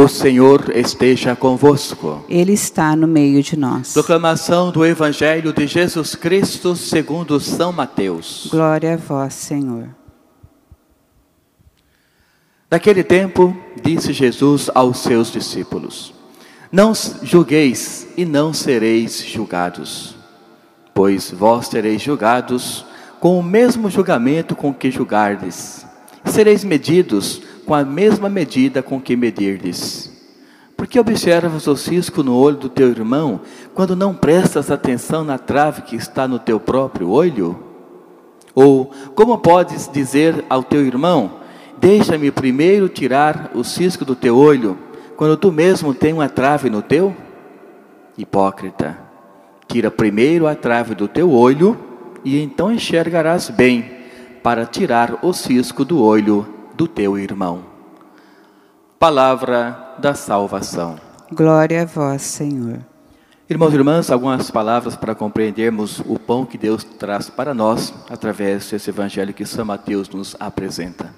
O Senhor esteja convosco. Ele está no meio de nós. Proclamação do Evangelho de Jesus Cristo segundo São Mateus. Glória a vós, Senhor. Naquele tempo, disse Jesus aos seus discípulos: Não julgueis e não sereis julgados, pois vós sereis julgados com o mesmo julgamento com que julgardes. Sereis medidos com a mesma medida com que medirdes. Porque observas o cisco no olho do teu irmão, quando não prestas atenção na trave que está no teu próprio olho? Ou como podes dizer ao teu irmão: Deixa-me primeiro tirar o cisco do teu olho, quando tu mesmo tem uma trave no teu? Hipócrita, tira primeiro a trave do teu olho, e então enxergarás bem, para tirar o cisco do olho do teu irmão. Palavra da salvação. Glória a vós, Senhor. Irmãos e irmãs, algumas palavras para compreendermos o pão que Deus traz para nós através desse evangelho que São Mateus nos apresenta.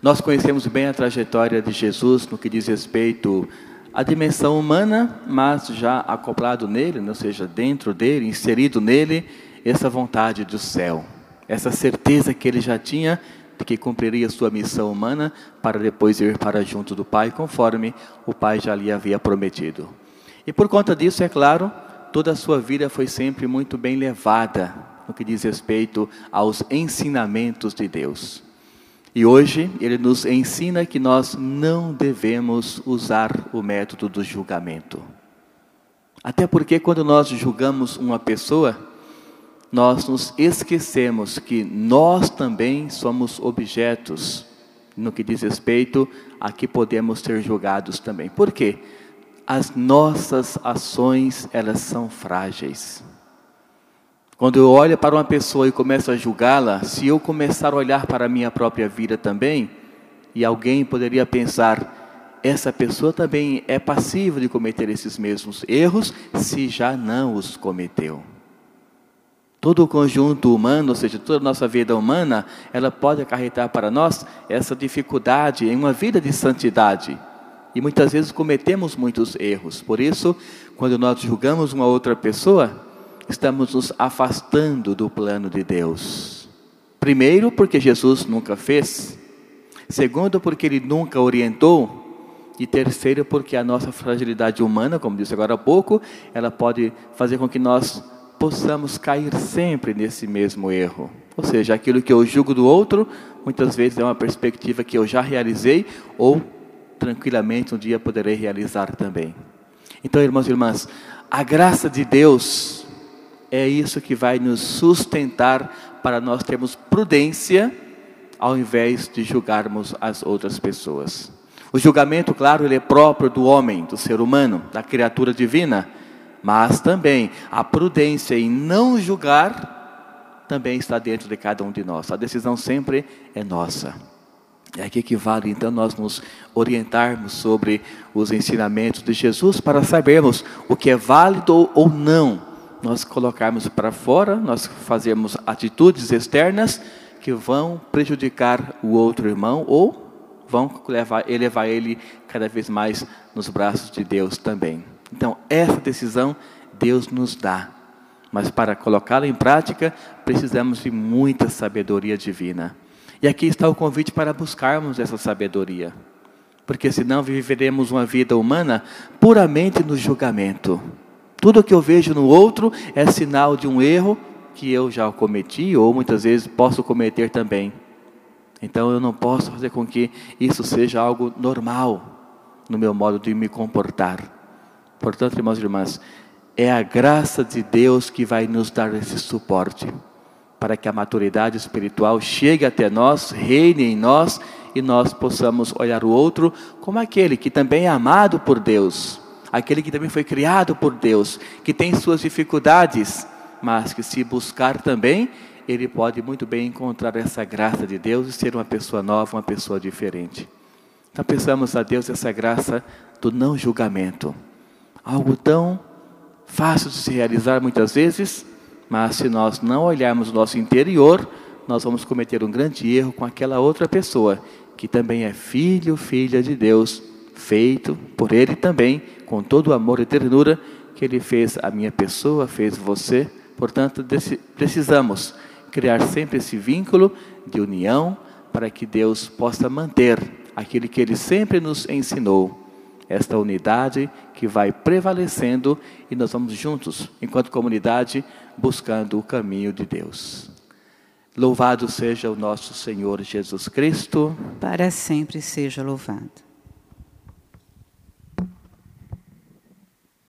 Nós conhecemos bem a trajetória de Jesus no que diz respeito à dimensão humana, mas já acoplado nele, ou seja, dentro dele, inserido nele, essa vontade do céu, essa certeza que ele já tinha que cumpriria sua missão humana para depois ir para junto do Pai, conforme o Pai já lhe havia prometido. E por conta disso, é claro, toda a sua vida foi sempre muito bem levada no que diz respeito aos ensinamentos de Deus. E hoje ele nos ensina que nós não devemos usar o método do julgamento. Até porque quando nós julgamos uma pessoa, nós nos esquecemos que nós também somos objetos no que diz respeito a que podemos ser julgados também. Por quê? As nossas ações, elas são frágeis. Quando eu olho para uma pessoa e começo a julgá-la, se eu começar a olhar para a minha própria vida também, e alguém poderia pensar, essa pessoa também é passiva de cometer esses mesmos erros, se já não os cometeu. Todo o conjunto humano, ou seja, toda a nossa vida humana, ela pode acarretar para nós essa dificuldade em uma vida de santidade. E muitas vezes cometemos muitos erros. Por isso, quando nós julgamos uma outra pessoa, estamos nos afastando do plano de Deus. Primeiro, porque Jesus nunca fez. Segundo, porque ele nunca orientou. E terceiro, porque a nossa fragilidade humana, como disse agora há pouco, ela pode fazer com que nós possamos cair sempre nesse mesmo erro. Ou seja, aquilo que eu julgo do outro, muitas vezes é uma perspectiva que eu já realizei ou tranquilamente um dia poderei realizar também. Então, irmãos e irmãs, a graça de Deus é isso que vai nos sustentar para nós termos prudência ao invés de julgarmos as outras pessoas. O julgamento, claro, ele é próprio do homem, do ser humano, da criatura divina. Mas também a prudência em não julgar também está dentro de cada um de nós. A decisão sempre é nossa. É aqui que vale então nós nos orientarmos sobre os ensinamentos de Jesus para sabermos o que é válido ou não. Nós colocarmos para fora, nós fazemos atitudes externas que vão prejudicar o outro irmão ou vão levar, elevar ele cada vez mais nos braços de Deus também. Então, essa decisão Deus nos dá. Mas para colocá-la em prática, precisamos de muita sabedoria divina. E aqui está o convite para buscarmos essa sabedoria. Porque senão viveremos uma vida humana puramente no julgamento. Tudo que eu vejo no outro é sinal de um erro que eu já cometi ou muitas vezes posso cometer também. Então eu não posso fazer com que isso seja algo normal no meu modo de me comportar. Portanto, irmãos e irmãs, é a graça de Deus que vai nos dar esse suporte para que a maturidade espiritual chegue até nós, reine em nós e nós possamos olhar o outro como aquele que também é amado por Deus, aquele que também foi criado por Deus, que tem suas dificuldades, mas que se buscar também, ele pode muito bem encontrar essa graça de Deus e ser uma pessoa nova, uma pessoa diferente. Então pensamos a Deus essa graça do não julgamento algo tão fácil de se realizar muitas vezes, mas se nós não olharmos o nosso interior, nós vamos cometer um grande erro com aquela outra pessoa, que também é filho, filha de Deus, feito por Ele também, com todo o amor e ternura que Ele fez a minha pessoa, fez você. Portanto, precisamos criar sempre esse vínculo de união para que Deus possa manter aquilo que Ele sempre nos ensinou. Esta unidade que vai prevalecendo e nós vamos juntos, enquanto comunidade, buscando o caminho de Deus. Louvado seja o nosso Senhor Jesus Cristo. Para sempre seja louvado.